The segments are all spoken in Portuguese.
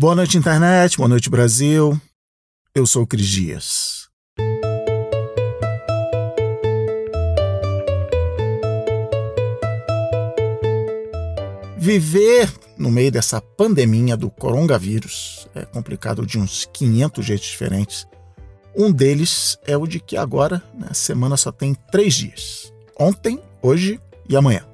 Boa noite, internet. Boa noite, Brasil. Eu sou o Cris Dias. Viver no meio dessa pandemia do coronavírus é complicado de uns 500 jeitos diferentes. Um deles é o de que agora né, a semana só tem três dias: ontem, hoje e amanhã.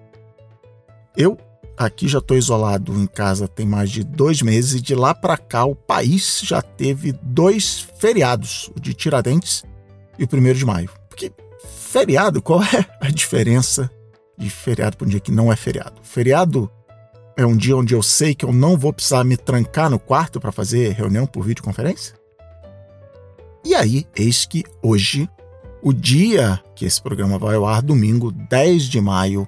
Eu aqui já estou isolado em casa tem mais de dois meses e de lá para cá o país já teve dois feriados, o de Tiradentes e o primeiro de maio. Porque feriado, qual é a diferença de feriado para um dia que não é feriado? Feriado é um dia onde eu sei que eu não vou precisar me trancar no quarto para fazer reunião por videoconferência? E aí, eis que hoje, o dia que esse programa vai ao ar, domingo 10 de maio,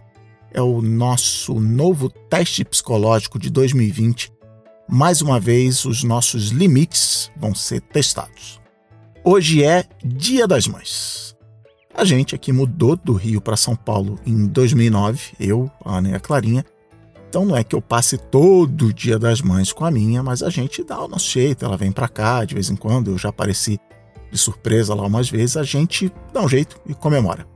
é o nosso novo teste psicológico de 2020. Mais uma vez, os nossos limites vão ser testados. Hoje é Dia das Mães. A gente aqui mudou do Rio para São Paulo em 2009, eu, a Ana e a Clarinha. Então não é que eu passe todo o Dia das Mães com a minha, mas a gente dá o nosso jeito, ela vem para cá de vez em quando, eu já apareci de surpresa lá umas vezes, a gente dá um jeito e comemora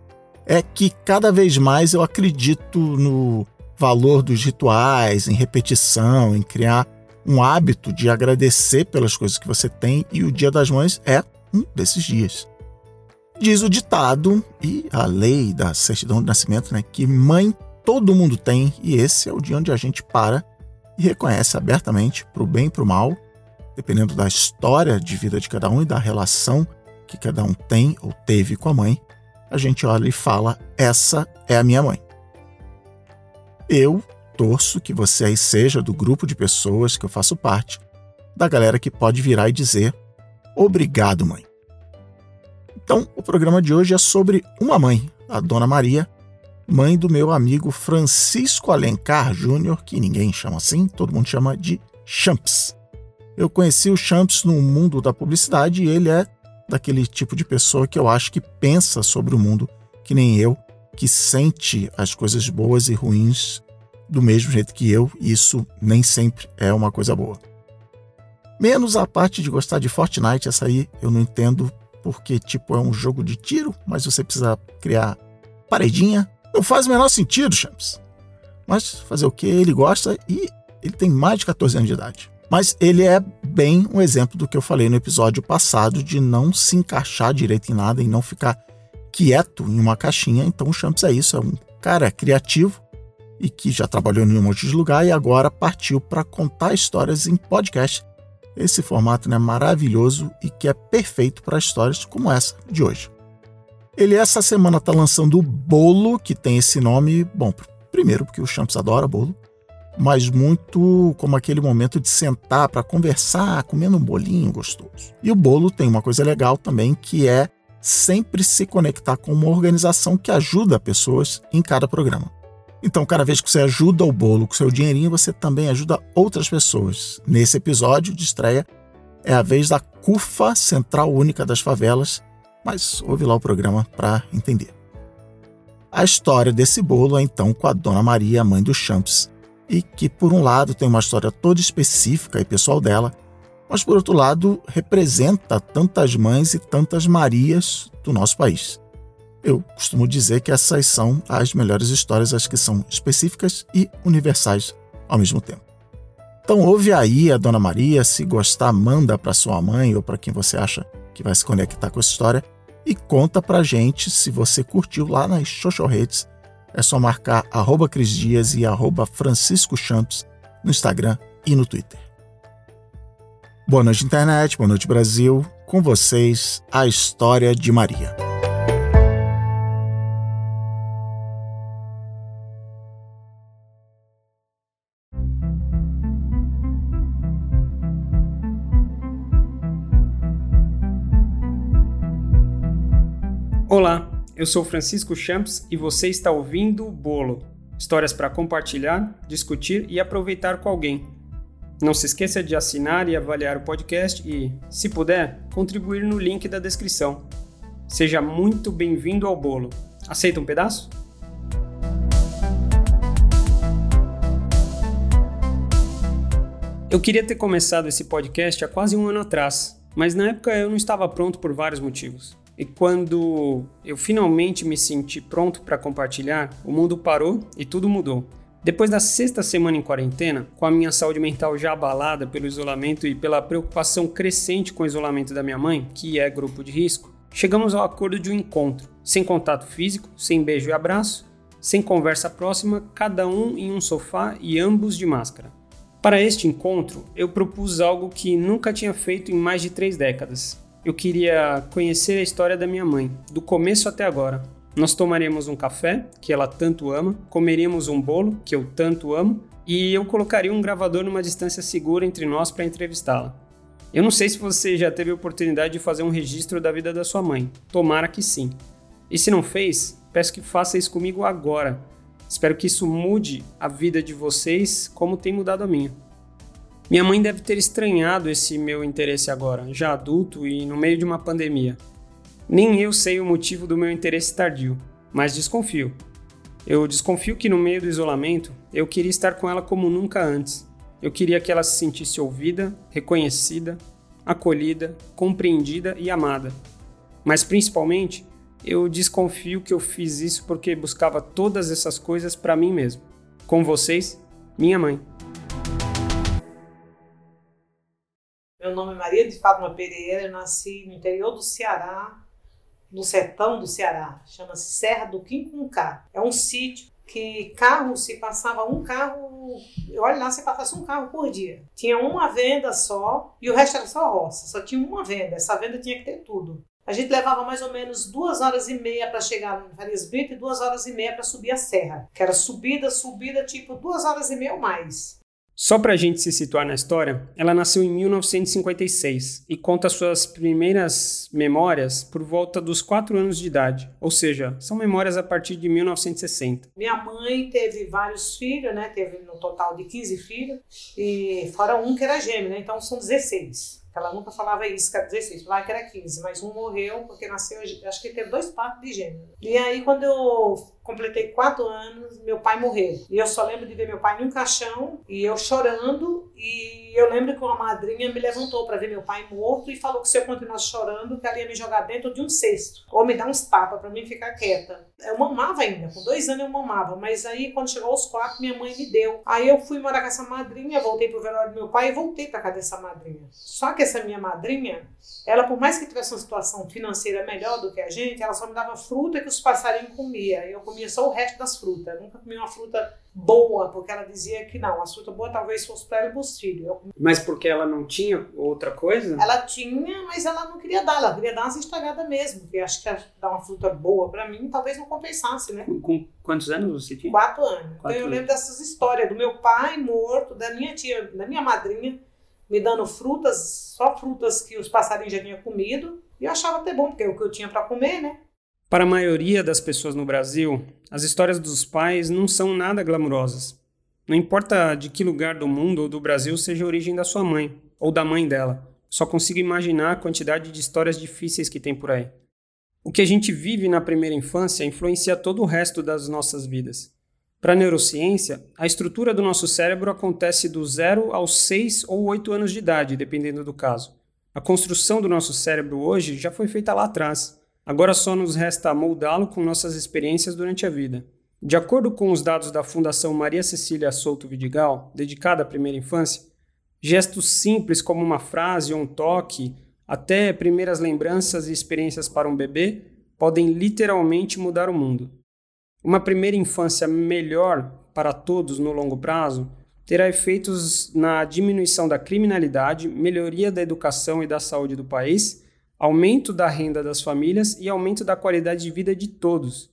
é que cada vez mais eu acredito no valor dos rituais, em repetição, em criar um hábito de agradecer pelas coisas que você tem e o Dia das Mães é um desses dias. Diz o ditado e a lei da certidão de nascimento, né, que mãe todo mundo tem e esse é o dia onde a gente para e reconhece abertamente para o bem e para o mal, dependendo da história de vida de cada um e da relação que cada um tem ou teve com a mãe, a gente olha e fala: essa é a minha mãe. Eu torço que você aí seja do grupo de pessoas que eu faço parte, da galera que pode virar e dizer: obrigado, mãe. Então, o programa de hoje é sobre uma mãe, a Dona Maria, mãe do meu amigo Francisco Alencar Júnior, que ninguém chama assim, todo mundo chama de Champs. Eu conheci o Champs no mundo da publicidade e ele é daquele tipo de pessoa que eu acho que pensa sobre o mundo que nem eu, que sente as coisas boas e ruins do mesmo jeito que eu, e isso nem sempre é uma coisa boa. Menos a parte de gostar de Fortnite, essa aí eu não entendo, porque tipo é um jogo de tiro, mas você precisa criar paredinha. Não faz o menor sentido, Champs. Mas fazer o que? Ele gosta e ele tem mais de 14 anos de idade. Mas ele é bem um exemplo do que eu falei no episódio passado de não se encaixar direito em nada e não ficar quieto em uma caixinha. Então o Champs é isso, é um cara criativo e que já trabalhou em um monte de lugar e agora partiu para contar histórias em podcast. Esse formato é né, maravilhoso e que é perfeito para histórias como essa de hoje. Ele essa semana está lançando o bolo que tem esse nome, bom, primeiro porque o Champs adora bolo, mas muito como aquele momento de sentar para conversar, comendo um bolinho gostoso. E o bolo tem uma coisa legal também que é sempre se conectar com uma organização que ajuda pessoas em cada programa. Então, cada vez que você ajuda o bolo com seu dinheirinho, você também ajuda outras pessoas. Nesse episódio de estreia, é a vez da CUFA, Central Única das Favelas, mas ouve lá o programa para entender. A história desse bolo é então com a Dona Maria, mãe do Champs, e que, por um lado, tem uma história toda específica e pessoal dela, mas, por outro lado, representa tantas mães e tantas Marias do nosso país. Eu costumo dizer que essas são as melhores histórias, as que são específicas e universais ao mesmo tempo. Então, ouve aí a Dona Maria, se gostar, manda para sua mãe ou para quem você acha que vai se conectar com essa história e conta pra gente se você curtiu lá nas social redes é só marcar arroba Cris Dias e arroba Francisco Champs no Instagram e no Twitter. Boa noite, internet, boa noite, Brasil. Com vocês, a história de Maria. Eu sou Francisco Champs e você está ouvindo o Bolo. Histórias para compartilhar, discutir e aproveitar com alguém. Não se esqueça de assinar e avaliar o podcast e, se puder, contribuir no link da descrição. Seja muito bem-vindo ao bolo. Aceita um pedaço? Eu queria ter começado esse podcast há quase um ano atrás, mas na época eu não estava pronto por vários motivos. E quando eu finalmente me senti pronto para compartilhar, o mundo parou e tudo mudou. Depois da sexta semana em quarentena, com a minha saúde mental já abalada pelo isolamento e pela preocupação crescente com o isolamento da minha mãe, que é grupo de risco, chegamos ao acordo de um encontro, sem contato físico, sem beijo e abraço, sem conversa próxima, cada um em um sofá e ambos de máscara. Para este encontro, eu propus algo que nunca tinha feito em mais de três décadas. Eu queria conhecer a história da minha mãe, do começo até agora, nós tomaríamos um café, que ela tanto ama, comeríamos um bolo, que eu tanto amo, e eu colocaria um gravador numa distância segura entre nós para entrevistá-la. Eu não sei se você já teve a oportunidade de fazer um registro da vida da sua mãe. Tomara que sim. E se não fez, peço que faça isso comigo agora. Espero que isso mude a vida de vocês como tem mudado a minha. Minha mãe deve ter estranhado esse meu interesse agora, já adulto e no meio de uma pandemia. Nem eu sei o motivo do meu interesse tardio, mas desconfio. Eu desconfio que no meio do isolamento eu queria estar com ela como nunca antes. Eu queria que ela se sentisse ouvida, reconhecida, acolhida, compreendida e amada. Mas principalmente, eu desconfio que eu fiz isso porque buscava todas essas coisas para mim mesmo. Com vocês, minha mãe. Maria de Fátima Pereira, eu nasci no interior do Ceará, no sertão do Ceará, chama-se Serra do Quincunca. É um sítio que carro, se passava um carro, olha lá, se passasse um carro por dia. Tinha uma venda só e o resto era só roça, só tinha uma venda. Essa venda tinha que ter tudo. A gente levava mais ou menos duas horas e meia para chegar no Farias Brito e duas horas e meia para subir a serra, que era subida, subida, tipo duas horas e meia ou mais. Só para a gente se situar na história, ela nasceu em 1956 e conta suas primeiras memórias por volta dos 4 anos de idade, ou seja, são memórias a partir de 1960. Minha mãe teve vários filhos, né? Teve no total de 15 filhos, e fora um que era gêmeo, né? Então são 16. Ela nunca falava isso, que era 16, falava que era 15, mas um morreu porque nasceu, acho que teve dois partos de gêmeo. E aí, quando eu completei quatro anos, meu pai morreu. E eu só lembro de ver meu pai num caixão e eu chorando. E eu lembro que uma madrinha me levantou para ver meu pai morto e falou que se eu continuasse chorando, que ela ia me jogar dentro de um cesto ou me dar uns tapas para mim ficar quieta. Eu mamava ainda, com dois anos eu mamava, mas aí quando chegou aos quatro, minha mãe me deu. Aí eu fui morar com essa madrinha, voltei pro velório do meu pai e voltei para casa dessa madrinha. Só que essa minha madrinha, ela por mais que tivesse uma situação financeira melhor do que a gente, ela só me dava fruta que os passarinhos comiam. Eu comia só o resto das frutas. Eu nunca comi uma fruta boa, porque ela dizia que não, a fruta boa talvez fosse para ela e para os filhos. Mas porque ela não tinha outra coisa? Ela tinha, mas ela não queria dar, ela queria dar umas estragadas mesmo, porque acho que dar uma fruta boa para mim talvez não compensasse, né? Com, com, quantos anos você tinha? Quatro anos. Quatro então eu lembro dessas histórias do meu pai morto, da minha tia, da minha madrinha, me dando frutas, só frutas que os passarinhos já tinham comido, e eu achava até bom, porque é o que eu tinha para comer, né? Para a maioria das pessoas no Brasil, as histórias dos pais não são nada glamurosas. Não importa de que lugar do mundo ou do Brasil seja a origem da sua mãe ou da mãe dela, só consigo imaginar a quantidade de histórias difíceis que tem por aí. O que a gente vive na primeira infância influencia todo o resto das nossas vidas. Para a neurociência, a estrutura do nosso cérebro acontece do zero aos 6 ou 8 anos de idade, dependendo do caso. A construção do nosso cérebro hoje já foi feita lá atrás. Agora só nos resta moldá-lo com nossas experiências durante a vida. De acordo com os dados da Fundação Maria Cecília Souto Vidigal, dedicada à primeira infância, gestos simples como uma frase ou um toque, até primeiras lembranças e experiências para um bebê, podem literalmente mudar o mundo. Uma primeira infância melhor para todos no longo prazo terá efeitos na diminuição da criminalidade, melhoria da educação e da saúde do país aumento da renda das famílias e aumento da qualidade de vida de todos.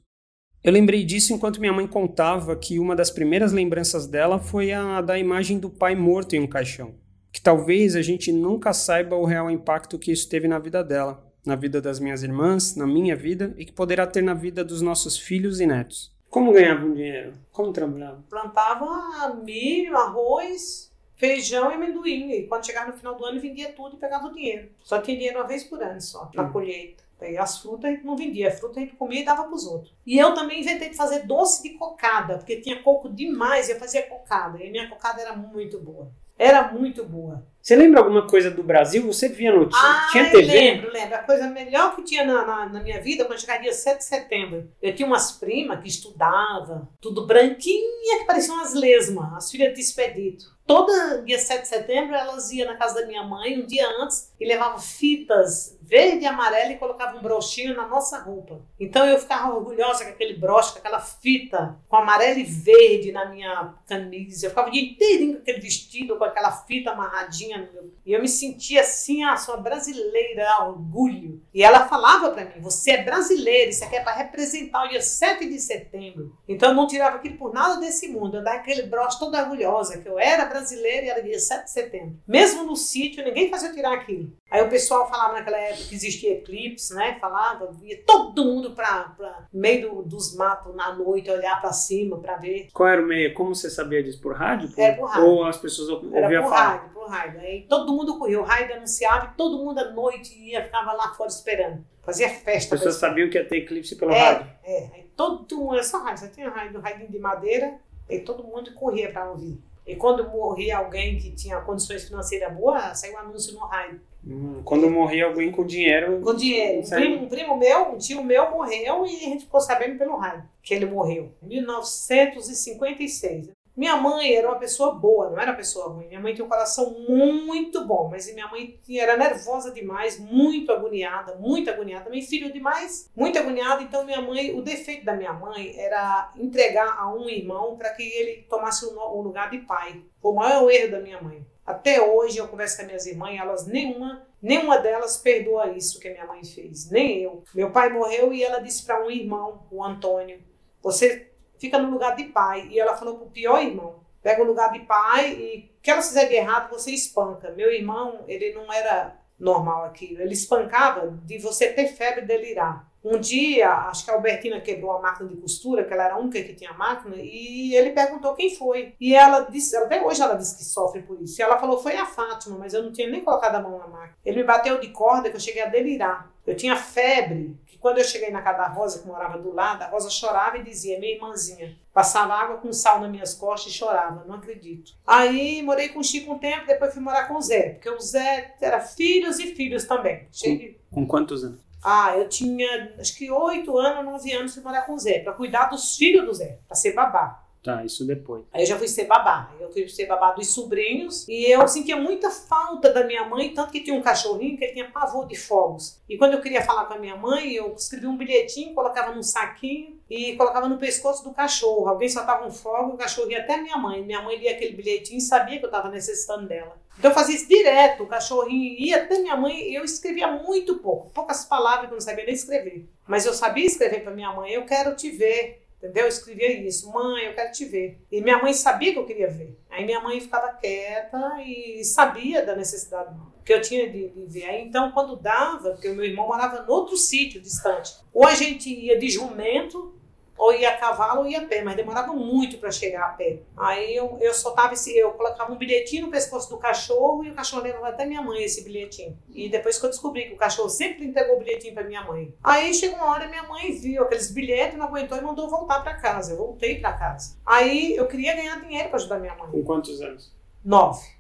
Eu lembrei disso enquanto minha mãe contava que uma das primeiras lembranças dela foi a da imagem do pai morto em um caixão. Que talvez a gente nunca saiba o real impacto que isso teve na vida dela, na vida das minhas irmãs, na minha vida e que poderá ter na vida dos nossos filhos e netos. Como ganhavam dinheiro? Como trabalhavam? Plantava milho, arroz, feijão e amendoim. E quando chegava no final do ano, vendia tudo e pegava o dinheiro. Só tinha dinheiro uma vez por ano só, na hum. colheita. E as frutas a gente não vendia, a fruta a gente comia e dava para os outros. E eu também inventei de fazer doce de cocada, porque tinha coco demais e eu fazia cocada. E minha cocada era muito boa. Era muito boa. Você lembra alguma coisa do Brasil? Você via notícia? Ah, tinha TV? lembro, lembro. A coisa melhor que tinha na, na, na minha vida, quando chegaria 7 de setembro, eu tinha umas primas que estudavam, tudo branquinha, que pareciam umas lesmas, as filhas de expedito. Todo dia 7 de setembro, elas iam na casa da minha mãe, um dia antes, e levavam fitas verde e amarela e colocavam um broxinho na nossa roupa. Então eu ficava orgulhosa com aquele broche, com aquela fita, com amarelo e verde na minha camisa. Eu ficava o dia inteirinho com aquele vestido, com aquela fita amarradinha. E eu me sentia assim, a ah, sua brasileira, orgulho. E ela falava para mim, você é brasileira, isso aqui é para representar o dia 7 de setembro. Então eu não tirava aquilo por nada desse mundo. Eu dava aquele broche toda orgulhosa, que eu era brasileira e era dia 7 de setembro. Mesmo no sítio, ninguém fazia tirar aquilo. Aí o pessoal falava naquela época que existia eclipse, né? Falava, ia todo mundo para meio do, dos matos na noite olhar para cima para ver. Qual era o meio? Como você sabia disso? Por rádio? Por, era por rádio. Ou as pessoas ouviam era por falar? rádio, por rádio. Aí todo mundo corria. O rádio anunciava e todo mundo à noite ia, ficava lá fora esperando. Fazia festa. As pessoas sabiam que ia ter eclipse pelo é, rádio? É, aí todo mundo, era só rádio. Você tinha rádio, rádio de madeira, e todo mundo corria para ouvir. E quando morria alguém que tinha condições financeiras boas, saiu um anúncio no rádio. Quando morria alguém com dinheiro. Com dinheiro. Um primo, um primo, meu, um tio meu morreu e a gente ficou sabendo pelo rádio que ele morreu. Em 1956. Minha mãe era uma pessoa boa, não era uma pessoa ruim. Minha mãe tinha um coração muito bom, mas minha mãe era nervosa demais, muito agoniada, muito agoniada. Também filho demais, muito agoniada. Então minha mãe, o defeito da minha mãe era entregar a um irmão para que ele tomasse o lugar de pai. Foi o maior erro da minha mãe. Até hoje eu converso com as minhas irmãs, elas nenhuma, nenhuma delas perdoa isso que minha mãe fez, nem eu. Meu pai morreu e ela disse para um irmão, o Antônio, você fica no lugar de pai. E ela falou pro pior irmão: pega o lugar de pai e que ela fizer de errado, você espanca. Meu irmão, ele não era normal aquilo. Ele espancava de você ter febre e delirar. Um dia, acho que a Albertina quebrou a máquina de costura, que ela era a única que tinha máquina, e ele perguntou quem foi. E ela disse, até hoje ela disse que sofre por isso. E ela falou, foi a Fátima, mas eu não tinha nem colocado a mão na máquina. Ele me bateu de corda que eu cheguei a delirar. Eu tinha febre, que quando eu cheguei na casa da Rosa, que morava do lado, a Rosa chorava e dizia, minha irmãzinha, passava água com sal nas minhas costas e chorava, não acredito. Aí morei com o Chico um tempo, depois fui morar com o Zé, porque o Zé era filhos e filhos também. Cheguei... Com quantos anos? Ah, eu tinha acho que oito anos, nove anos fui morar com o Zé, para cuidar dos filhos do Zé, para ser babá. Tá, isso depois. Aí eu já fui ser babá. Eu fui ser babá dos sobrinhos e eu sentia muita falta da minha mãe, tanto que tinha um cachorrinho que ele tinha pavor de fogos. E quando eu queria falar com a minha mãe, eu escrevia um bilhetinho, colocava num saquinho e colocava no pescoço do cachorro. Alguém soltava um fogo, o cachorro ia até minha mãe. Minha mãe lia aquele bilhetinho e sabia que eu estava necessitando dela. Então eu fazia isso direto, o cachorrinho ia até minha mãe, eu escrevia muito pouco, poucas palavras eu não sabia nem escrever. Mas eu sabia escrever para minha mãe, eu quero te ver, entendeu? Eu escrevia isso, mãe, eu quero te ver. E minha mãe sabia que eu queria ver. Aí minha mãe ficava quieta e sabia da necessidade que eu tinha de, de ver. Aí, então, quando dava, porque o meu irmão morava no outro sítio distante, ou a gente ia de jumento, ou ia a cavalo ou ia a pé, mas demorava muito para chegar a pé. Aí eu, eu soltava esse, eu colocava um bilhetinho no pescoço do cachorro e o cachorro levava até minha mãe esse bilhetinho. E depois que eu descobri que o cachorro sempre entregou o bilhetinho para minha mãe. Aí chegou uma hora minha mãe viu aqueles bilhetes, não aguentou e mandou voltar para casa. Eu voltei para casa. Aí eu queria ganhar dinheiro para ajudar minha mãe. Com quantos anos? Nove.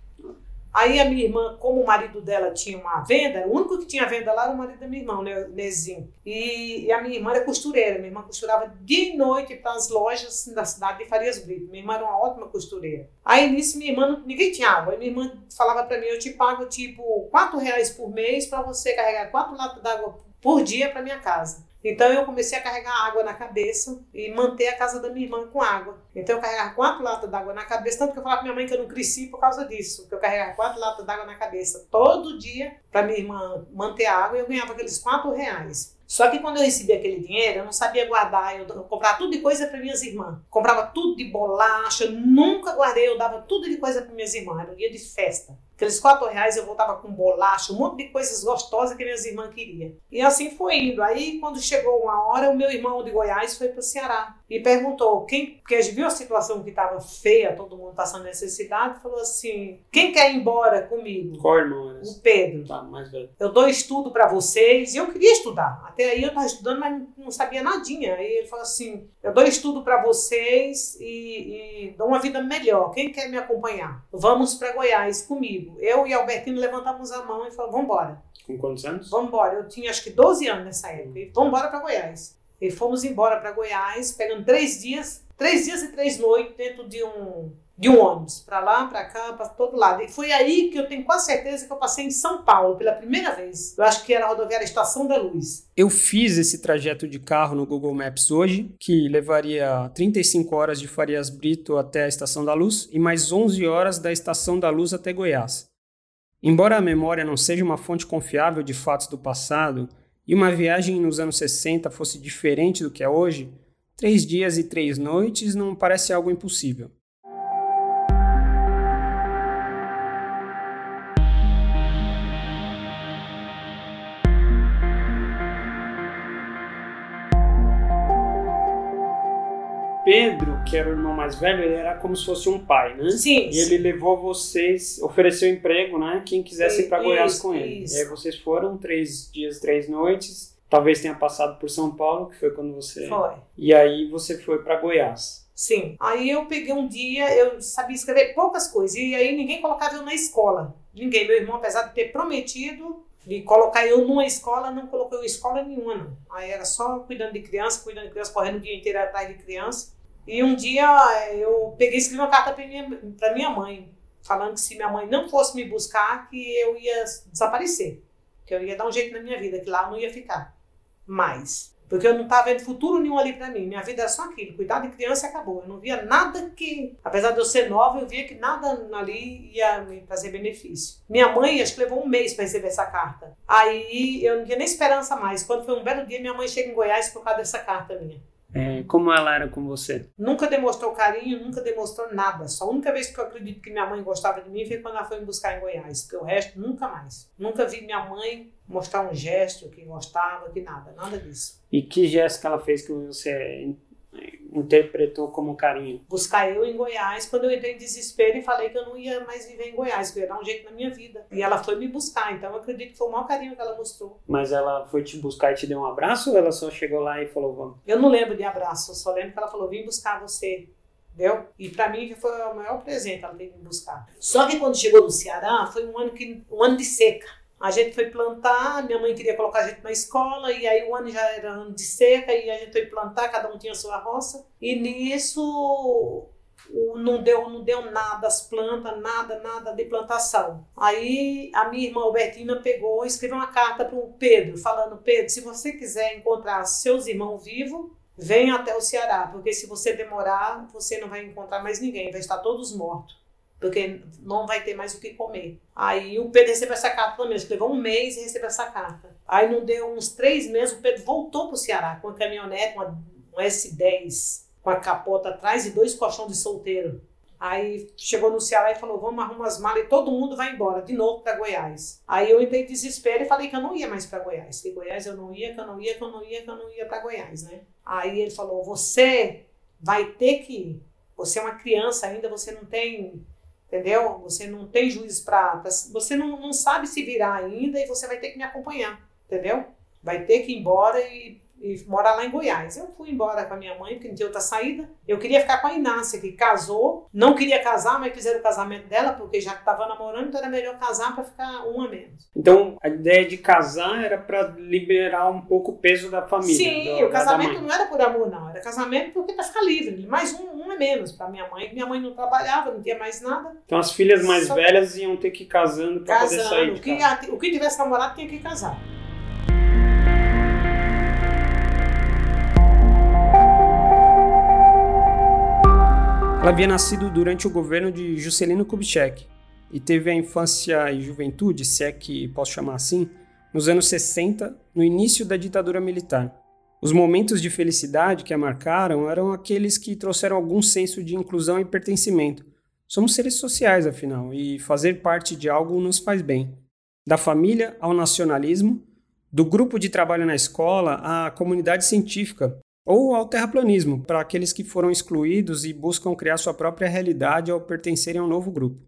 Aí a minha irmã, como o marido dela tinha uma venda, o único que tinha venda lá era o marido da minha irmã, o Nezinho. E, e, a minha irmã era costureira. Minha irmã costurava dia e noite para as lojas da cidade de Farias Brito. Minha irmã era uma ótima costureira. Aí nisso minha irmã, ninguém tinha água. Aí minha irmã falava para mim, eu te pago tipo quatro reais por mês para você carregar quatro latas d'água por dia para minha casa. Então eu comecei a carregar água na cabeça e manter a casa da minha irmã com água. Então eu carregava quatro latas d'água na cabeça, tanto que eu falava pra minha mãe que eu não cresci por causa disso, que eu carregava quatro latas d'água na cabeça todo dia para minha irmã manter a água e eu ganhava aqueles quatro reais. Só que quando eu recebia aquele dinheiro, eu não sabia guardar. Eu, comprava tudo de coisa para minhas irmãs. Comprava tudo de bolacha, eu nunca guardei, eu dava tudo de coisa para minhas irmãs. Era um dia de festa. Aqueles quatro reais eu voltava com bolacha, um monte de coisas gostosas que minhas irmãs queriam. E assim foi indo. Aí, quando chegou uma hora, o meu irmão de Goiás foi para o Ceará e perguntou: quem, porque a gente viu a situação que estava feia, todo mundo passando necessidade, falou assim: quem quer ir embora comigo? Qual irmão era? O Pedro. Tá, mais velho. Eu dou estudo para vocês. E eu queria estudar. Até aí eu estava estudando, mas não sabia nadinha. Aí ele falou assim: eu dou estudo para vocês e, e dou uma vida melhor. Quem quer me acompanhar? Vamos para Goiás comigo. Eu e Albertino levantamos a mão e falamos: vamos embora. Com quantos anos? Vamos embora. Eu tinha acho que 12 anos nessa época. E vamos embora para Goiás. E fomos embora para Goiás, pegando três dias, três dias e três noites dentro de um de um ônibus, para lá, para cá, para todo lado. E foi aí que eu tenho quase certeza que eu passei em São Paulo pela primeira vez. Eu acho que era a rodoviária Estação da Luz. Eu fiz esse trajeto de carro no Google Maps hoje, que levaria 35 horas de Farias Brito até a Estação da Luz e mais 11 horas da Estação da Luz até Goiás. Embora a memória não seja uma fonte confiável de fatos do passado, e uma viagem nos anos 60 fosse diferente do que é hoje, três dias e três noites não parece algo impossível. Pedro, que era o irmão mais velho, ele era como se fosse um pai, né? Sim. E ele levou vocês, ofereceu emprego, né? Quem quisesse ir para Goiás Isso, com ele. isso. E aí vocês foram três dias, três noites. Talvez tenha passado por São Paulo, que foi quando você. Foi. E aí você foi para Goiás. Sim. Aí eu peguei um dia, eu sabia escrever poucas coisas. E aí ninguém colocava eu na escola. Ninguém. Meu irmão, apesar de ter prometido de colocar eu numa escola, não colocou eu em escola nenhuma, não. Aí era só cuidando de criança, cuidando de criança, correndo o dia inteiro atrás de criança. E um dia eu peguei e escrevi uma carta para minha, pra minha mãe, falando que se minha mãe não fosse me buscar, que eu ia desaparecer. Que eu ia dar um jeito na minha vida, que lá eu não ia ficar mais. Porque eu não estava vendo futuro nenhum ali para mim. Minha vida era só aquilo, cuidar de criança acabou. Eu não via nada que, apesar de eu ser nova, eu via que nada ali ia me trazer benefício. Minha mãe, acho que levou um mês para receber essa carta. Aí eu não tinha nem esperança mais. Quando foi um belo dia, minha mãe chega em Goiás por causa dessa carta minha. É, como ela era com você? Nunca demonstrou carinho, nunca demonstrou nada. Só a única vez que eu acredito que minha mãe gostava de mim foi quando ela foi me buscar em Goiás. Porque o resto, nunca mais. Nunca vi minha mãe mostrar um gesto que gostava, que nada. Nada disso. E que gesto que ela fez que você interpretou como carinho? Buscar eu em Goiás quando eu entrei em desespero e falei que eu não ia mais viver em Goiás, que eu ia dar um jeito na minha vida. E ela foi me buscar. Então eu acredito que foi o maior carinho que ela mostrou. Mas ela foi te buscar e te deu um abraço ou ela só chegou lá e falou vamos? Eu não lembro de abraço, só lembro que ela falou: vim buscar você. Entendeu? E para mim foi o maior presente ela ter me buscar. Só que quando chegou no Ceará, foi um ano, que, um ano de seca. A gente foi plantar, minha mãe queria colocar a gente na escola, e aí o ano já era ano de seca, e a gente foi plantar, cada um tinha sua roça. E nisso não deu, não deu nada, as plantas, nada, nada de plantação. Aí a minha irmã Albertina pegou e escreveu uma carta para o Pedro, falando: Pedro, se você quiser encontrar seus irmãos vivos, venha até o Ceará, porque se você demorar, você não vai encontrar mais ninguém, vai estar todos mortos. Porque não vai ter mais o que comer. Aí o Pedro recebeu essa carta também. Acho levou um mês e recebeu essa carta. Aí não deu uns três meses, o Pedro voltou para o Ceará com uma caminhonete, uma, um S10, com a capota atrás e dois colchões de solteiro. Aí chegou no Ceará e falou: vamos arrumar as malas e todo mundo vai embora, de novo para Goiás. Aí eu entrei em desespero e falei que eu não ia mais para Goiás. Que Goiás eu não ia, que eu não ia, que eu não ia, que eu não ia para Goiás, né? Aí ele falou: você vai ter que ir. Você é uma criança ainda, você não tem entendeu? Você não tem juízo para. Você não, não sabe se virar ainda e você vai ter que me acompanhar, entendeu? Vai ter que ir embora e, e morar lá em Goiás. Eu fui embora com a minha mãe, porque não tinha outra saída. Eu queria ficar com a Inácia, que casou, não queria casar, mas fizeram o casamento dela, porque já estava namorando, então era melhor casar para ficar um a menos. Então a ideia de casar era para liberar um pouco o peso da família. Sim, o casamento não era por amor, não. Era casamento porque para ficar livre. Mais um, a menos para minha mãe. Minha mãe não trabalhava, não tinha mais nada. Então as filhas mais Só- velhas iam ter que ir casando para poder sair Casando. de O que, casa. o que tivesse namorado tinha que casar. Ela havia nascido durante o governo de Juscelino Kubitschek e teve a infância e juventude, se é que posso chamar assim, nos anos 60, no início da ditadura militar. Os momentos de felicidade que a marcaram eram aqueles que trouxeram algum senso de inclusão e pertencimento. Somos seres sociais, afinal, e fazer parte de algo nos faz bem. Da família ao nacionalismo, do grupo de trabalho na escola à comunidade científica, Ou ao terraplanismo, para aqueles que foram excluídos e buscam criar sua própria realidade ao pertencerem a um novo grupo.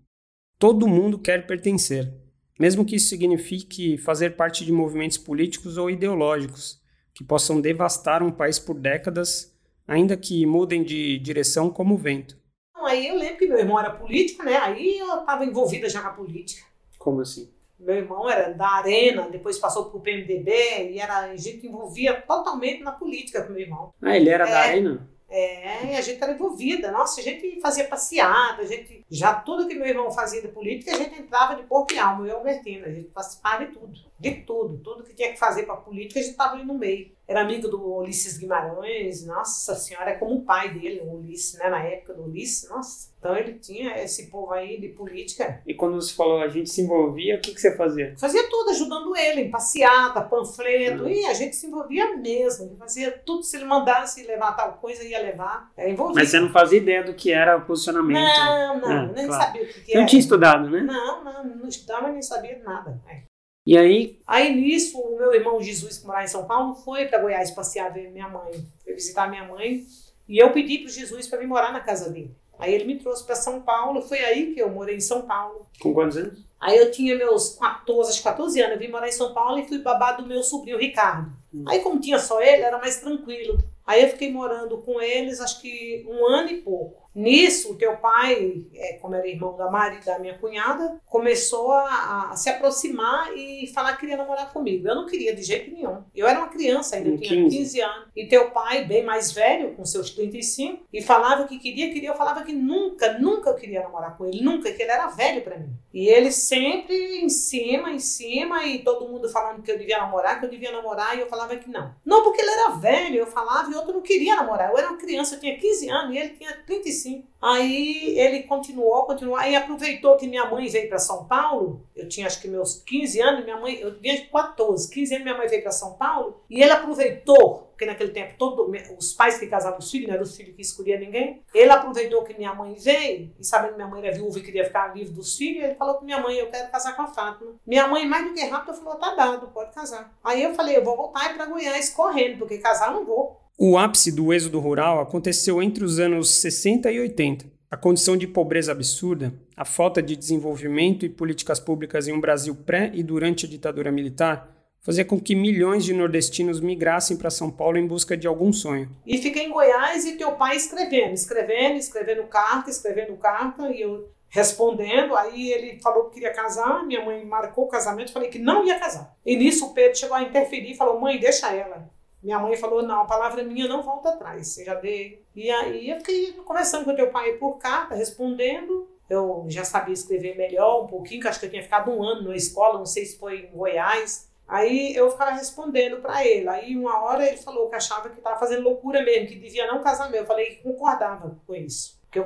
Todo mundo quer pertencer, mesmo que isso signifique fazer parte de movimentos políticos ou ideológicos que possam devastar um país por décadas, ainda que mudem de direção como o vento. Aí eu lembro que meu irmão era político, né? Aí eu estava envolvida já com a política. Como assim? Meu irmão era da Arena, depois passou para o PMDB e era, gente envolvia totalmente na política com meu irmão. Ah, ele era é, da Arena? É, e a gente era envolvida. Nossa, a gente fazia passeada, a gente. Já tudo que meu irmão fazia de política, a gente entrava de corpo e alma, eu e Albertina. A gente participava de tudo. De tudo. Tudo que tinha que fazer para política, a gente estava ali no meio era amigo do Ulisses Guimarães, nossa senhora, é como o pai dele, o Ulisses, né, na época do Ulisses, nossa. Então ele tinha esse povo aí de política. E quando você falou a gente se envolvia, o que, que você fazia? Fazia tudo, ajudando ele, em passeata, panfleto, uhum. e a gente se envolvia mesmo, fazia tudo, se ele mandasse levar tal coisa, ia levar, é envolvido. Mas você não fazia ideia do que era o posicionamento? Não, não, é, nem claro. sabia o que, que era. Não tinha estudado, né? Não, não, não estudava nem sabia nada. É. E aí? Aí nisso, o meu irmão Jesus, que morava em São Paulo, foi para Goiás passear ver minha mãe, foi visitar minha mãe. E eu pedi para o Jesus para vir morar na casa dele. Aí ele me trouxe para São Paulo, foi aí que eu morei em São Paulo. Com quantos anos? Aí eu tinha meus 14, 14 anos, eu vim morar em São Paulo e fui babado do meu sobrinho Ricardo. Hum. Aí como tinha só ele, era mais tranquilo. Aí eu fiquei morando com eles, acho que um ano e pouco. Nisso, o teu pai, é, como era irmão da Mari, da minha cunhada, começou a, a, se aproximar e falar que queria namorar comigo. Eu não queria de jeito nenhum. Eu era uma criança ainda, eu tinha 15. 15 anos. E teu pai, bem mais velho, com seus 35, e falava que queria, queria. Eu falava que nunca, nunca queria namorar com ele. Nunca, que ele era velho para mim. E ele sempre em cima, em cima, e todo mundo falando que eu devia namorar, que eu devia namorar, e eu falava que não. Não porque ele era velho, eu falava, e outro não queria namorar. Eu era uma criança, eu tinha 15 anos, e ele tinha 35 Aí ele continuou, continuou. Aí aproveitou que minha mãe veio para São Paulo. Eu tinha acho que meus 15 anos, minha mãe, eu tinha 14, 15 anos minha mãe veio para São Paulo. E ele aproveitou, porque naquele tempo todo, os pais que casavam os filhos, não eram os filhos que escolhiam ninguém. Ele aproveitou que minha mãe veio, e sabendo que minha mãe era viúva e queria ficar livre dos filhos, ele falou com minha mãe: Eu quero casar com a Fátima. Minha mãe, mais do que rápido, falou: Tá dado, pode casar. Aí eu falei: Eu vou voltar para Goiás correndo, porque casar não vou. O ápice do êxodo rural aconteceu entre os anos 60 e 80. A condição de pobreza absurda, a falta de desenvolvimento e políticas públicas em um Brasil pré e durante a ditadura militar fazia com que milhões de nordestinos migrassem para São Paulo em busca de algum sonho. E fiquei em Goiás e teu pai escrevendo, escrevendo, escrevendo carta, escrevendo carta e eu respondendo. Aí ele falou que queria casar, minha mãe marcou o casamento, falei que não ia casar. E nisso o Pedro chegou a interferir e falou: mãe, deixa ela. Minha mãe falou: não, a palavra minha não volta atrás, eu já. E aí eu fiquei conversando com o teu pai por carta, respondendo. Eu já sabia escrever melhor um pouquinho, que acho que eu tinha ficado um ano na escola, não sei se foi em Goiás. Aí eu ficava respondendo para ele. Aí uma hora ele falou que achava que estava fazendo loucura mesmo, que devia não casar. Eu falei que concordava com isso. Que eu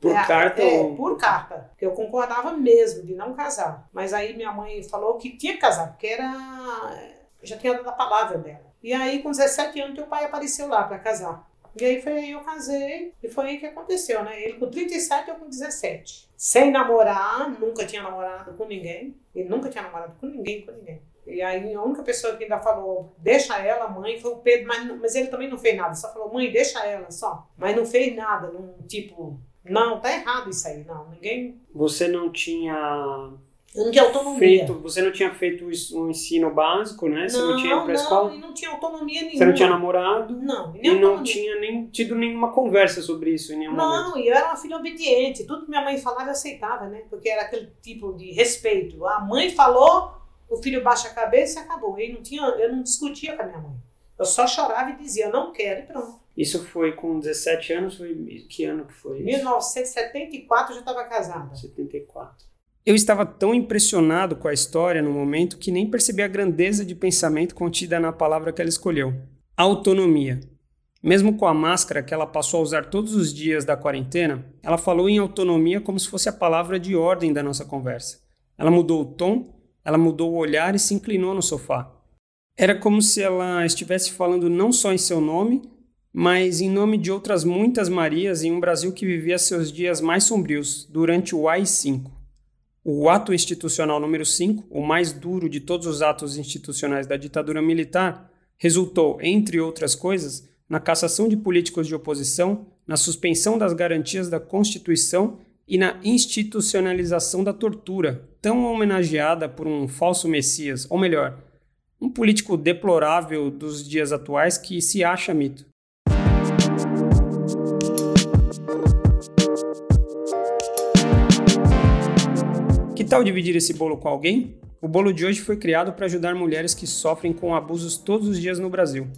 por é, carta? É, ou... por carta. Que eu concordava mesmo de não casar. Mas aí minha mãe falou que tinha que casar, porque era. Já tinha dado a palavra dela. E aí, com 17 anos, teu pai apareceu lá para casar. E aí foi aí eu casei e foi aí que aconteceu, né? Ele com 37 eu com 17. Sem namorar, nunca tinha namorado com ninguém. Ele nunca tinha namorado com ninguém, com ninguém. E aí a única pessoa que ainda falou, deixa ela, mãe, foi o Pedro, mas, mas ele também não fez nada. Só falou, mãe, deixa ela só. Mas não fez nada, num tipo, não, tá errado isso aí, não. Ninguém. Você não tinha eu não tinha autonomia. Feito, você não tinha feito um ensino básico, né? Você não, não tinha ido pra não, escola? e não tinha autonomia nenhuma. Você não tinha namorado? Não, e, e não tinha nem tido nenhuma conversa sobre isso em nenhum não, momento? Não, e eu era uma filha obediente. Tudo que minha mãe falava eu aceitava, né? Porque era aquele tipo de respeito. A mãe falou, o filho baixa a cabeça e acabou. Eu não, tinha, eu não discutia com a minha mãe. Eu só chorava e dizia, eu não quero e pronto. Isso foi com 17 anos? Foi, que ano que foi? Isso? 1974 eu já estava casada. 74. Eu estava tão impressionado com a história no momento que nem percebi a grandeza de pensamento contida na palavra que ela escolheu: autonomia. Mesmo com a máscara que ela passou a usar todos os dias da quarentena, ela falou em autonomia como se fosse a palavra de ordem da nossa conversa. Ela mudou o tom, ela mudou o olhar e se inclinou no sofá. Era como se ela estivesse falando não só em seu nome, mas em nome de outras muitas Marias em um Brasil que vivia seus dias mais sombrios durante o AI-5. O ato institucional número 5, o mais duro de todos os atos institucionais da ditadura militar, resultou, entre outras coisas, na cassação de políticos de oposição, na suspensão das garantias da Constituição e na institucionalização da tortura, tão homenageada por um falso Messias, ou melhor, um político deplorável dos dias atuais que se acha mito. Tal dividir esse bolo com alguém? O bolo de hoje foi criado para ajudar mulheres que sofrem com abusos todos os dias no Brasil.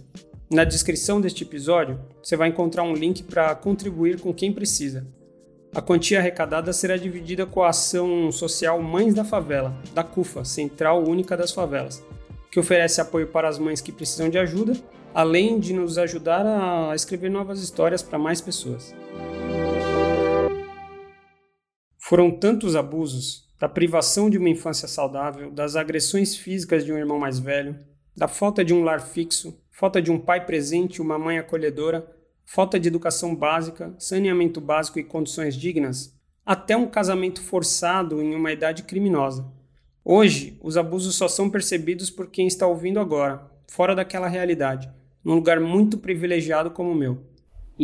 Na descrição deste episódio, você vai encontrar um link para contribuir com quem precisa. A quantia arrecadada será dividida com a ação social Mães da Favela, da CUFA, Central Única das Favelas, que oferece apoio para as mães que precisam de ajuda, além de nos ajudar a escrever novas histórias para mais pessoas. Foram tantos abusos, da privação de uma infância saudável, das agressões físicas de um irmão mais velho, da falta de um lar fixo, falta de um pai presente, uma mãe acolhedora, falta de educação básica, saneamento básico e condições dignas, até um casamento forçado em uma idade criminosa. Hoje, os abusos só são percebidos por quem está ouvindo agora, fora daquela realidade, num lugar muito privilegiado como o meu.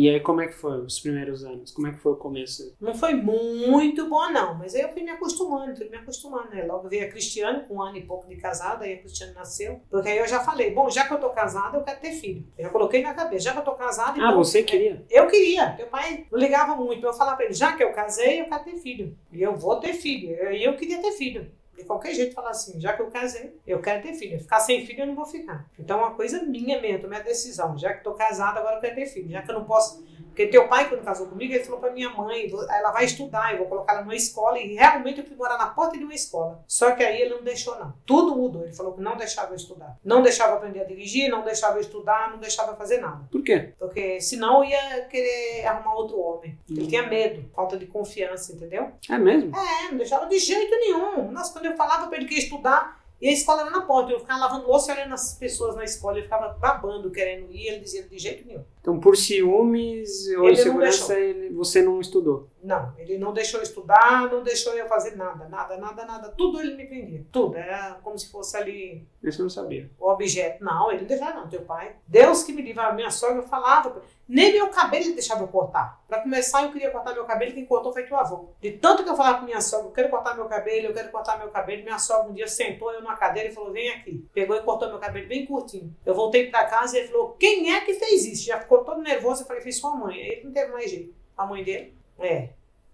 E aí, como é que foi os primeiros anos? Como é que foi o começo? Não foi muito bom, não, mas aí eu fui me acostumando, fui me acostumando, né? Logo veio a Cristiane, com um ano e pouco de casada, aí a Cristiane nasceu. Porque aí eu já falei, bom, já que eu tô casada, eu quero ter filho. Eu já coloquei na cabeça, já que eu tô casada, Ah, então, você queria? Eu queria. Meu pai não ligava muito pra eu falar pra ele, já que eu casei, eu quero ter filho. E eu vou ter filho. E eu queria ter filho. De qualquer jeito, falar assim, já que eu casei, eu quero ter filho. Ficar sem filho, eu não vou ficar. Então, é uma coisa minha mesmo, minha decisão. Já que tô casada, agora eu quero ter filho. Já que eu não posso... Porque teu pai, quando casou comigo, ele falou pra minha mãe, ela vai estudar, eu vou colocar ela numa escola. E realmente eu fui morar na porta de uma escola. Só que aí ele não deixou, não. Tudo mudou. Ele falou que não deixava eu estudar. Não deixava aprender a dirigir, não deixava eu estudar, não deixava eu fazer nada. Por quê? Porque senão eu ia querer arrumar outro homem. Ele Hum. tinha medo, falta de confiança, entendeu? É mesmo? É, não deixava de jeito nenhum. Nossa, quando eu falava pra ele que ia estudar, e a escola era na porta, eu ficava lavando louça e olhando as pessoas na escola, eu ficava babando, querendo ir, ele dizia de jeito nenhum. Então, por ciúmes ou Ele não insegurança, ele- você não estudou. Não, ele não deixou eu estudar, não deixou eu fazer nada, nada, nada, nada. Tudo ele me prendia. Tudo. Era como se fosse ali Isso eu não sabia. o objeto. Não, ele não deixava, não, teu pai. Deus que me livre, a minha sogra falava. Nem meu cabelo ele deixava eu cortar. Pra começar, eu queria cortar meu cabelo, quem cortou foi teu avô. De tanto que eu falava com minha sogra, eu quero cortar meu cabelo, eu quero cortar meu cabelo. Minha sogra um dia sentou eu numa cadeira e falou: vem aqui. Pegou e cortou meu cabelo bem curtinho. Eu voltei pra casa e ele falou: quem é que fez isso? Já ficou todo nervoso. Eu falei: fez sua mãe. Aí ele não teve mais jeito. A mãe dele? É.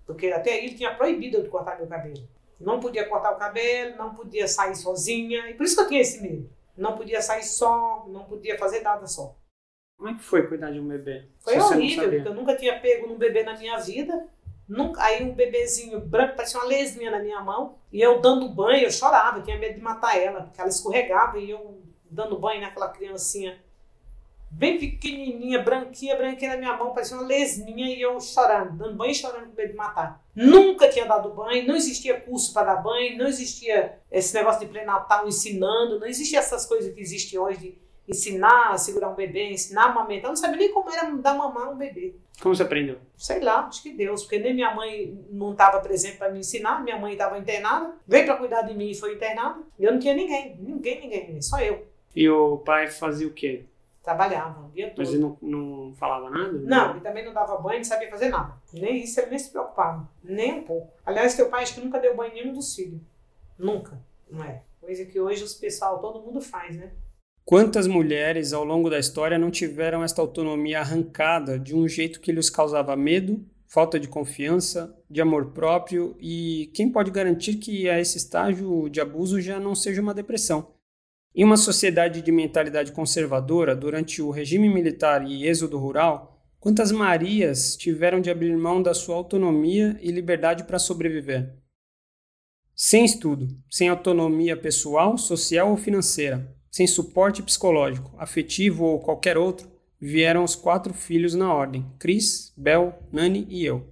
Porque até aí ele tinha proibido de cortar meu cabelo. Não podia cortar o cabelo, não podia sair sozinha. E por isso que eu tinha esse medo. Não podia sair só, não podia fazer nada só. Como é que foi cuidar de um bebê? Foi horrível, porque eu nunca tinha pego num bebê na minha vida. Nunca, aí um bebezinho branco, parecia uma lesminha na minha mão. E eu dando banho, eu chorava, eu tinha medo de matar ela, porque ela escorregava e eu dando banho naquela criancinha bem pequenininha, branquinha, branquinha na minha mão, parecia uma lesminha e eu chorando, dando banho e chorando com medo de matar. Nunca tinha dado banho, não existia curso para dar banho, não existia esse negócio de pré-natal ensinando, não existia essas coisas que existem hoje de ensinar a segurar um bebê, ensinar a amamentar. Eu não sabia nem como era dar mamar um bebê. Como você aprendeu? Sei lá, acho que Deus, porque nem minha mãe não estava presente para me ensinar, minha mãe estava internada, veio para cuidar de mim e foi internada. E eu não tinha ninguém, ninguém, ninguém, ninguém, só eu. E o pai fazia o quê? Trabalhava o dia todo. Mas ele não, não falava nada? Não, ele também não dava banho, não sabia fazer nada. Nem isso ele nem se preocupava, nem um pouco. Aliás, teu pai acho que nunca deu banho em nenhum dos filhos. Nunca, não é? Coisa que hoje os pessoal, todo mundo faz, né? Quantas mulheres ao longo da história não tiveram esta autonomia arrancada de um jeito que lhes causava medo, falta de confiança, de amor próprio e quem pode garantir que a esse estágio de abuso já não seja uma depressão? Em uma sociedade de mentalidade conservadora, durante o regime militar e êxodo rural, quantas Marias tiveram de abrir mão da sua autonomia e liberdade para sobreviver? Sem estudo, sem autonomia pessoal, social ou financeira, sem suporte psicológico, afetivo ou qualquer outro, vieram os quatro filhos na ordem: Cris, Bel, Nani e eu.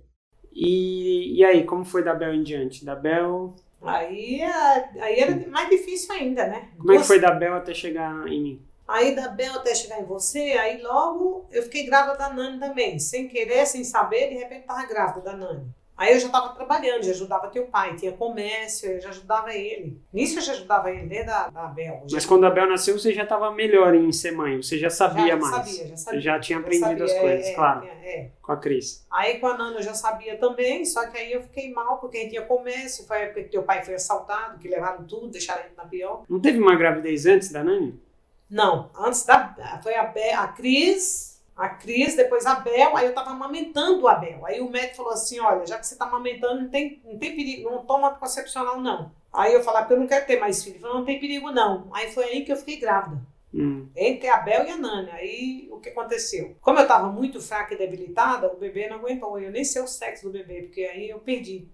E, e aí, como foi da Bel em diante? Da Bel. Aí, é- aí era mais difícil ainda, né? Como é que foi da Bel até chegar em mim? Aí da Bel até chegar em você, aí logo eu fiquei grávida da Nani também. Sem querer, sem saber, de repente tava grávida da Nani. Aí eu já estava trabalhando, já ajudava teu pai, tinha comércio, eu já ajudava ele. Nisso eu já ajudava ele desde a da Abel. Mas quando a Abel nasceu, você já estava melhor em ser mãe, você já sabia já, mais. Sabia, já sabia. Você já tinha aprendido sabia, as coisas, é, claro. É, é. Com a Cris. Aí com a Nana eu já sabia também, só que aí eu fiquei mal porque a gente tinha comércio, foi a época que teu pai foi assaltado, que levaram tudo, deixaram ele na pior. Não teve uma gravidez antes da Nani? Não, antes da. Foi a, a Cris a Cris, depois a Bel, aí eu tava amamentando a Bel. Aí o médico falou assim: olha, já que você tá amamentando, não tem, não tem perigo, não toma anticoncepcional, não. Aí eu falei, porque eu não quero ter mais filho. Ele falou, não tem perigo, não. Aí foi aí que eu fiquei grávida. Hum. Entre a Bel e a Nani. Aí o que aconteceu? Como eu tava muito fraca e debilitada, o bebê não aguentou. Eu nem sei o sexo do bebê, porque aí eu perdi.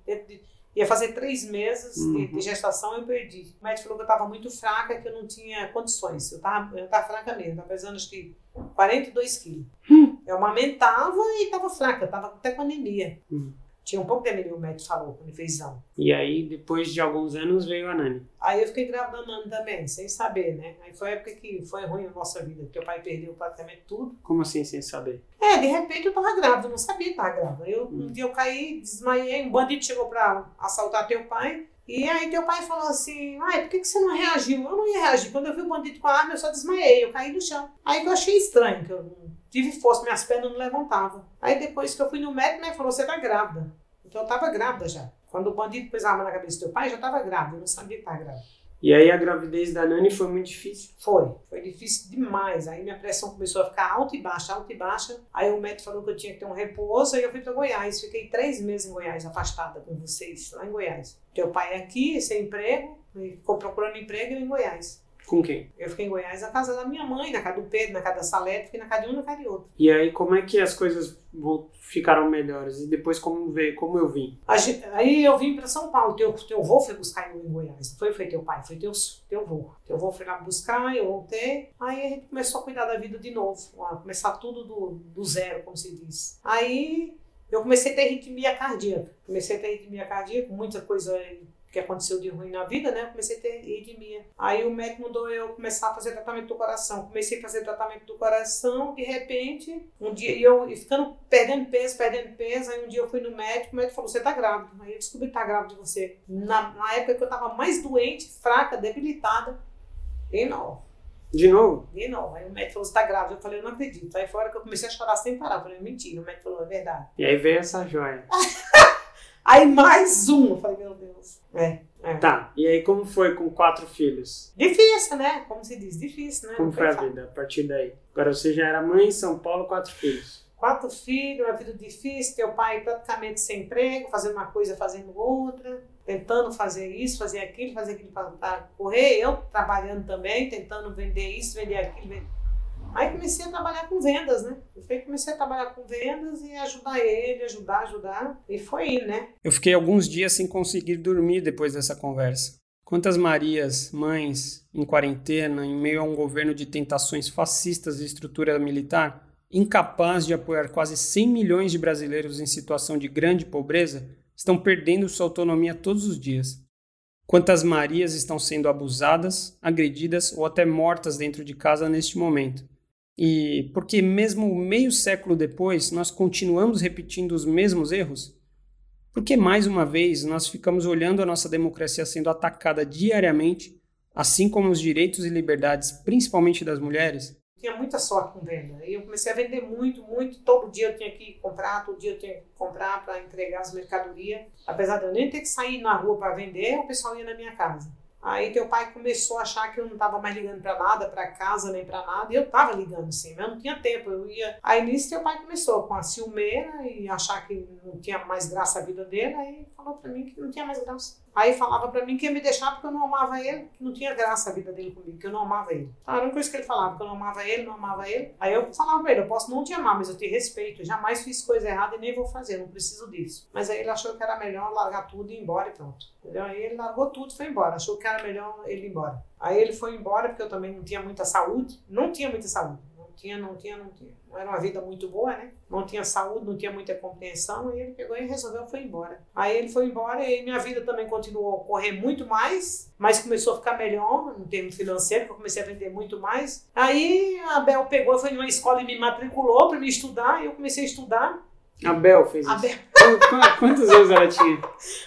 Ia fazer três meses uhum. de, gestação eu perdi. O médico falou que eu estava muito fraca, que eu não tinha condições. Eu estava eu tava fraca mesmo, estava pesando acho que 42 quilos. Hum. Eu amamentava e estava fraca, estava até com anemia. Hum. Tinha um pouco de anemia, o médico falou, quando ele fez exame. E aí, depois de alguns anos, veio a Nani. Aí eu fiquei grávida da Nani também, sem saber, né? Aí foi a época que foi ruim na nossa vida, porque o pai perdeu praticamente tudo. Como assim, sem saber? É, de repente eu tava grávida, eu não sabia que tava grávida. Eu, hum. Um dia eu caí, desmaiei, um bandido chegou pra assaltar teu pai. E aí teu pai falou assim, ai, por que, que você não reagiu? Eu não ia reagir. Quando eu vi o bandido com a arma, eu só desmaiei, eu caí no chão. Aí que eu achei estranho, que eu tive força, minhas pernas não levantavam. Aí depois que eu fui no médico, ele falou, você tá grávida. Então eu estava grávida já. Quando o bandido pôs a arma na cabeça do teu pai, eu já estava grávida, eu não sabia que estava grávida. E aí a gravidez da Nani foi muito difícil? Foi, foi difícil demais. Aí minha pressão começou a ficar alta e baixa, alta e baixa. Aí o médico falou que eu tinha que ter um repouso, aí eu fui para Goiás. Fiquei três meses em Goiás, afastada com vocês, lá em Goiás. Teu pai é aqui, sem emprego, ficou procurando emprego em Goiás. Com quem? Eu fiquei em Goiás na casa da minha mãe, na casa do Pedro, na casa da Salete, fiquei na casa de um, na casa de outro. E aí, como é que as coisas ficaram melhores? E depois, como veio, como eu vim? Aí eu vim para São Paulo. Teu, teu avô foi buscar eu em Goiás. Não foi, foi teu pai, foi teu, teu avô. Teu avô foi lá buscar, eu voltei. Aí a gente começou a cuidar da vida de novo. A começar tudo do, do zero, como se diz. Aí eu comecei a ter arritmia cardíaca. Comecei a ter arritmia cardíaca, muita coisa que aconteceu de ruim na vida, né? Eu comecei a ter arritmia. Aí o médico mandou eu começar a fazer tratamento do coração. Comecei a fazer tratamento do coração, de repente, um dia eu ficando perdendo peso, perdendo peso. Aí um dia eu fui no médico, o médico falou: Você tá grávida. Aí eu descobri que tá grávida de você. Na, na época que eu tava mais doente, fraca, debilitada, de novo. De novo? De novo. Aí o médico falou: Você tá grávida. Eu falei: Eu não acredito. Aí fora que eu comecei a chorar sem parar. Eu falei: Mentira. O médico falou: É verdade. E aí veio essa joia. Aí mais um. Eu falei, meu Deus. É, é. Tá. E aí como foi com quatro filhos? Difícil, né? Como se diz, difícil, né? Como foi a vida a partir daí? Agora você já era mãe em São Paulo, quatro filhos. Quatro filhos, uma vida difícil, teu pai praticamente sem emprego, fazendo uma coisa, fazendo outra, tentando fazer isso, fazer aquilo, fazer aquilo para correr, eu trabalhando também, tentando vender isso, vender aquilo, vender Aí comecei a trabalhar com vendas, né? Eu comecei a trabalhar com vendas e ajudar ele, ajudar, ajudar. E foi indo, né? Eu fiquei alguns dias sem conseguir dormir depois dessa conversa. Quantas Marias, mães, em quarentena, em meio a um governo de tentações fascistas de estrutura militar, incapaz de apoiar quase 100 milhões de brasileiros em situação de grande pobreza, estão perdendo sua autonomia todos os dias. Quantas Marias estão sendo abusadas, agredidas ou até mortas dentro de casa neste momento? E porque mesmo meio século depois nós continuamos repetindo os mesmos erros? Porque mais uma vez nós ficamos olhando a nossa democracia sendo atacada diariamente, assim como os direitos e liberdades, principalmente das mulheres? Tinha muita sorte com venda. Eu comecei a vender muito, muito. Todo dia eu tinha que comprar, todo dia eu tinha que comprar para entregar as mercadorias. Apesar de eu nem ter que sair na rua para vender, o pessoal ia na minha casa. Aí teu pai começou a achar que eu não estava mais ligando para nada, para casa nem para nada. E eu estava ligando sim, mas eu não tinha tempo. Eu ia. Aí nisso teu pai começou com a ciumeira e achar que não tinha mais graça a vida dele. Aí falou para mim que não tinha mais graça. Aí falava para mim que ia me deixar porque eu não amava ele, que não tinha graça a vida dele comigo, que eu não amava ele. Então, era uma coisa que ele falava, que eu não amava ele, não amava ele. Aí eu falava pra ele, eu posso não te amar, mas eu te respeito. Eu jamais fiz coisa errada e nem vou fazer, não preciso disso. Mas aí ele achou que era melhor largar tudo e ir embora e pronto. Entendeu? Aí ele largou tudo e foi embora. Achou que era melhor ele ir embora. Aí ele foi embora porque eu também não tinha muita saúde. Não tinha muita saúde tinha, não tinha, não tinha. Não era uma vida muito boa, né? Não tinha saúde, não tinha muita compreensão. E ele pegou e resolveu foi embora. Aí ele foi embora e minha vida também continuou a correr muito mais, mas começou a ficar melhor no termo financeiro, que eu comecei a vender muito mais. Aí a Bel pegou, foi numa escola e me matriculou para me estudar. E eu comecei a estudar. A Bel fez A isso. Bel, Qu- Quantos anos ela tinha?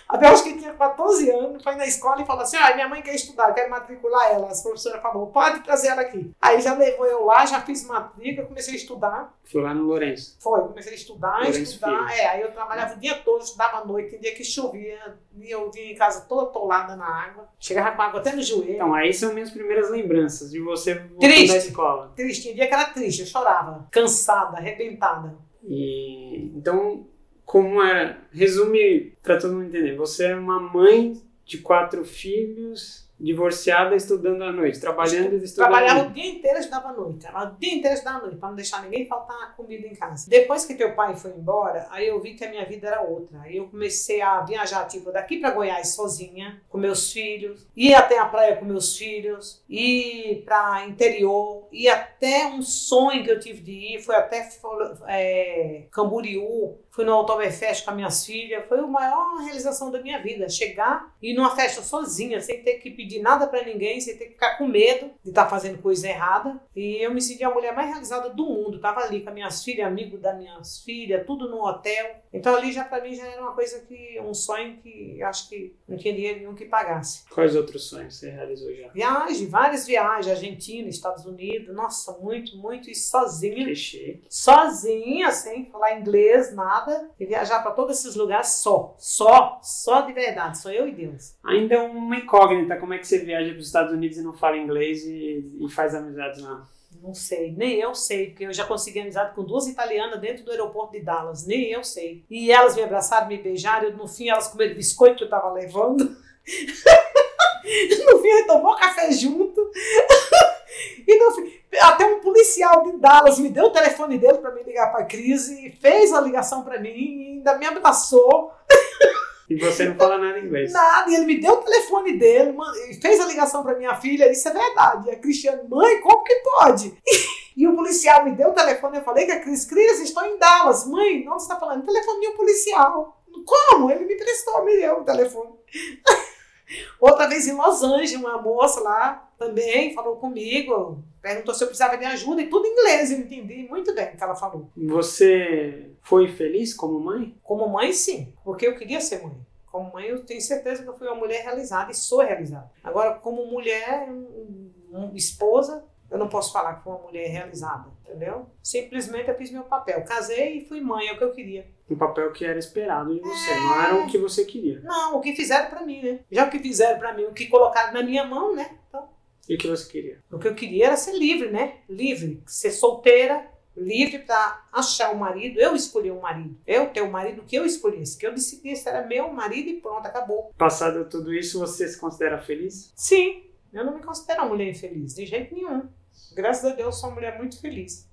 a Bel acho que tinha 14 anos, foi na escola e falou assim: ah, minha mãe quer estudar, eu quero matricular ela. As professoras falou, pode trazer ela aqui. Aí já levou eu lá, já fiz matrícula, comecei a estudar. Foi lá no Lourenço. Foi, comecei a estudar, Lourenço estudar. Filho. É, aí eu trabalhava o dia todo, estudava à noite, tem dia que chovia, e eu vinha em casa toda atolada na água, chegava com água até no joelho. Então, aí são minhas primeiras lembranças de você voltando da escola. Triste, tinha dia que era triste, eu chorava, cansada, arrebentada. E então, como era? Resume para todo mundo entender. Você é uma mãe de quatro filhos, divorciada, estudando à noite, trabalhando e estudando. Trabalhava o dia inteiro e estudava à noite. Trabalhava o dia inteiro e estudava à noite, para não deixar ninguém faltar comida em casa. Depois que teu pai foi embora, aí eu vi que a minha vida era outra. Aí eu comecei a viajar, tipo, daqui para Goiás sozinha, com meus filhos, ir até a praia com meus filhos, ir para interior, ir até um sonho que eu tive de ir, foi até é, Camboriú, fui no Oktoberfest com as minhas filhas, foi a maior realização da minha vida, chegar e ir numa festa sozinha, sem ter que pedir nada pra ninguém, sem ter que ficar com medo de estar fazendo coisa errada. E eu me senti a mulher mais realizada do mundo, tava ali com as minhas filhas, amigo das minhas filhas, tudo no hotel. Então ali já pra mim já era uma coisa que um sonho que acho que não tinha dinheiro nenhum que pagasse. Quais outros sonhos você realizou já? Viagem, várias viagens, Argentina, Estados Unidos, nossa, muito, muito e sozinha Clichê. sozinha, sem falar inglês, nada, e viajar para todos esses lugares só, só, só de verdade, só eu e Deus. Ainda é uma incógnita como é que você viaja para os Estados Unidos e não fala inglês e, e faz amizades lá. Não sei, nem eu sei, porque eu já consegui amizade com duas italianas dentro do aeroporto de Dallas, nem eu sei. E elas me abraçaram, me beijaram, eu, no fim elas comeram biscoito que eu tava levando. no fim, ele tomou café junto. e no até um policial de Dallas me deu o telefone dele para me ligar para crise, fez a ligação para mim, e ainda me abraçou. E você não fala nada inglês. Nada, e ele me deu o telefone dele, e fez a ligação pra minha filha, isso é verdade. E a Cristiane, mãe, como que pode? E o policial me deu o telefone, eu falei que a Cris, Cris, estou em Dallas. Mãe, onde você está falando? Telefone de um policial. Como? Ele me prestou, me deu o telefone. Outra vez em Los Angeles, uma moça lá também falou comigo, perguntou se eu precisava de ajuda, e tudo em inglês, eu entendi muito bem o que ela falou. Você foi feliz como mãe? Como mãe, sim, porque eu queria ser mãe. Como mãe, eu tenho certeza que eu fui uma mulher realizada e sou realizada. Agora, como mulher, esposa, eu não posso falar que fui uma mulher realizada, entendeu? Simplesmente eu fiz meu papel. Casei e fui mãe, é o que eu queria. Um papel que era esperado de você, não era o que você queria. Não, o que fizeram pra mim, né? Já o que fizeram pra mim, o que colocaram na minha mão, né? Então, E o que você queria? o que eu queria era ser livre, né? Livre, ser solteira, livre pra achar um marido. Eu escolhi um marido. Eu ter o marido que eu escolhesse, que eu decidisse era meu marido e pronto, acabou. Passado tudo isso, você se considera feliz? Sim, eu não me considero uma mulher infeliz, de jeito nenhum. Graças a Deus, sou uma mulher muito feliz.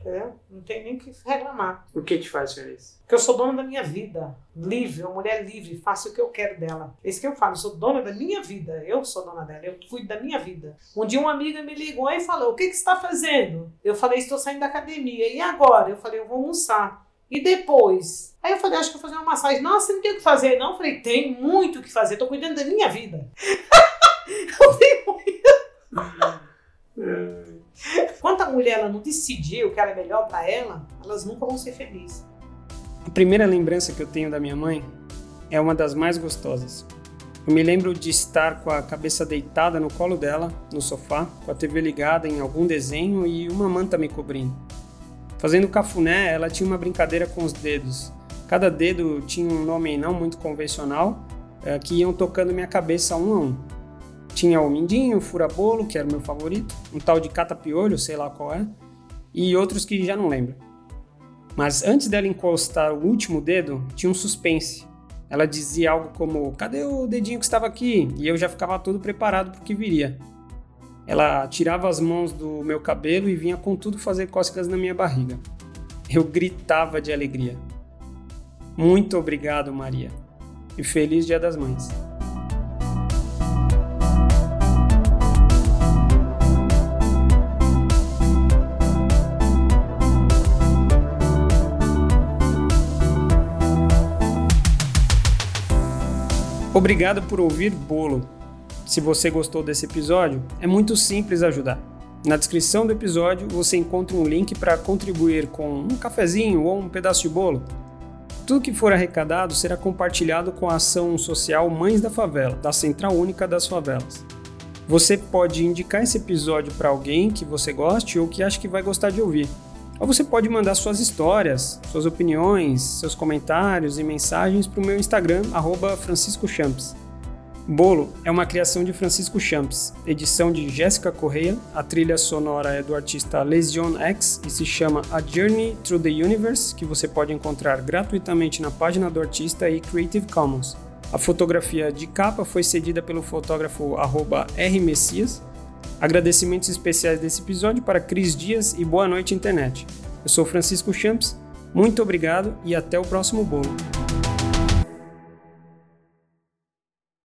Entendeu? Não tem nem o que reclamar. O que te faz feliz? Porque eu sou dona da minha vida. Livre, uma mulher livre, faço o que eu quero dela. É isso que eu falo, eu sou dona da minha vida. Eu sou dona dela, eu cuido da minha vida. Um dia uma amiga me ligou e falou: O que, que você está fazendo? Eu falei: Estou saindo da academia. E agora? Eu falei: Eu vou almoçar. E depois? Aí eu falei: Acho que vou fazer uma massagem. Nossa, você não tem o que fazer, não? Eu falei: Tem muito o que fazer, estou cuidando da minha vida. eu tenho Enquanto a mulher ela não decidir o que era melhor para ela, elas nunca vão ser felizes. A primeira lembrança que eu tenho da minha mãe é uma das mais gostosas. Eu me lembro de estar com a cabeça deitada no colo dela, no sofá, com a TV ligada em algum desenho e uma manta me cobrindo. Fazendo cafuné, ela tinha uma brincadeira com os dedos. Cada dedo tinha um nome não muito convencional, eh, que iam tocando minha cabeça um a um. Tinha o mindinho, o furabolo, que era o meu favorito, um tal de catapiolho, sei lá qual é, e outros que já não lembro. Mas antes dela encostar o último dedo, tinha um suspense. Ela dizia algo como: Cadê o dedinho que estava aqui? E eu já ficava todo preparado para o que viria. Ela tirava as mãos do meu cabelo e vinha com tudo fazer cócegas na minha barriga. Eu gritava de alegria. Muito obrigado, Maria. E feliz Dia das Mães. Obrigado por ouvir Bolo. Se você gostou desse episódio, é muito simples ajudar. Na descrição do episódio você encontra um link para contribuir com um cafezinho ou um pedaço de bolo. Tudo que for arrecadado será compartilhado com a ação social Mães da Favela, da Central Única das Favelas. Você pode indicar esse episódio para alguém que você goste ou que acha que vai gostar de ouvir. Ou você pode mandar suas histórias, suas opiniões, seus comentários e mensagens para o meu Instagram, franciscochamps. Bolo é uma criação de Francisco Champs, edição de Jéssica Correia, a trilha sonora é do artista Lesion X e se chama A Journey Through the Universe, que você pode encontrar gratuitamente na página do artista e Creative Commons. A fotografia de capa foi cedida pelo fotógrafo rmessias. Agradecimentos especiais desse episódio para Cris Dias e boa noite internet. Eu sou Francisco Champs, muito obrigado e até o próximo bolo.